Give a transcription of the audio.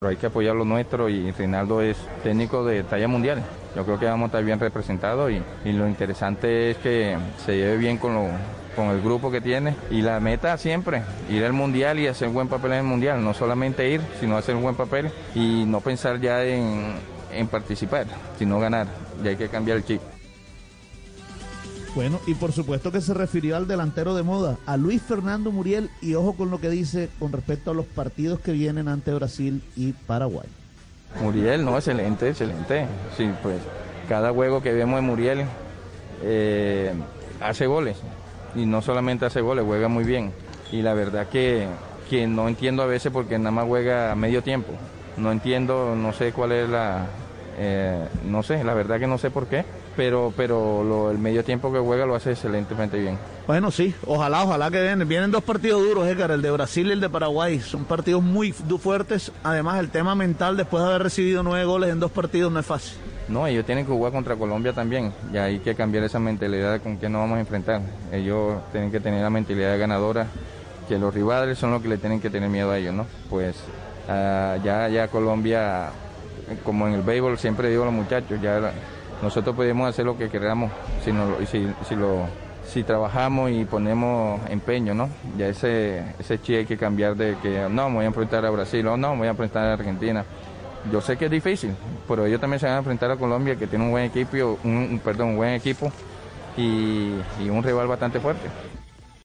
Pero hay que apoyar lo nuestro y Reinaldo es técnico de talla mundial. Yo creo que vamos a estar bien representados y, lo interesante es que se lleve bien con, lo, con el grupo que tiene y la meta siempre, ir al mundial y hacer buen papel en el mundial, no solamente ir, sino hacer un buen papel y no pensar ya en, en participar, sino ganar. Ya hay que cambiar el chip. Bueno, y por supuesto que se refirió al delantero de moda, a Luis Fernando Muriel, y ojo con lo que dice con respecto a los partidos que vienen ante Brasil y Paraguay. Muriel, no, excelente, excelente. Sí, pues cada juego que vemos de Muriel eh, hace goles. Y no solamente hace goles, juega muy bien. Y la verdad que, que no entiendo a veces porque nada más juega a medio tiempo. No entiendo, no sé cuál es la... eh, no sé, la verdad que no sé por qué pero, pero lo, el medio tiempo que juega lo hace excelentemente bien. Bueno, sí, ojalá, ojalá que vienen. Vienen dos partidos duros, Edgar, el de Brasil y el de Paraguay. Son partidos muy fuertes. Además, el tema mental, después de haber recibido nueve goles en dos partidos, no es fácil. No, ellos tienen que jugar contra Colombia también. Y hay que cambiar esa mentalidad con que nos vamos a enfrentar. Ellos tienen que tener la mentalidad ganadora, que los rivales son los que le tienen que tener miedo a ellos, ¿no? Pues uh, ya, ya Colombia, como en el béisbol, siempre digo a los muchachos, ya nosotros podemos hacer lo que queramos si, no, si, si, lo, si trabajamos y ponemos empeño, ¿no? Ya ese, ese chi hay que cambiar de que no, me voy a enfrentar a Brasil o no, me voy a enfrentar a Argentina. Yo sé que es difícil, pero ellos también se van a enfrentar a Colombia, que tiene un buen equipo, un, perdón, un buen equipo y, y un rival bastante fuerte.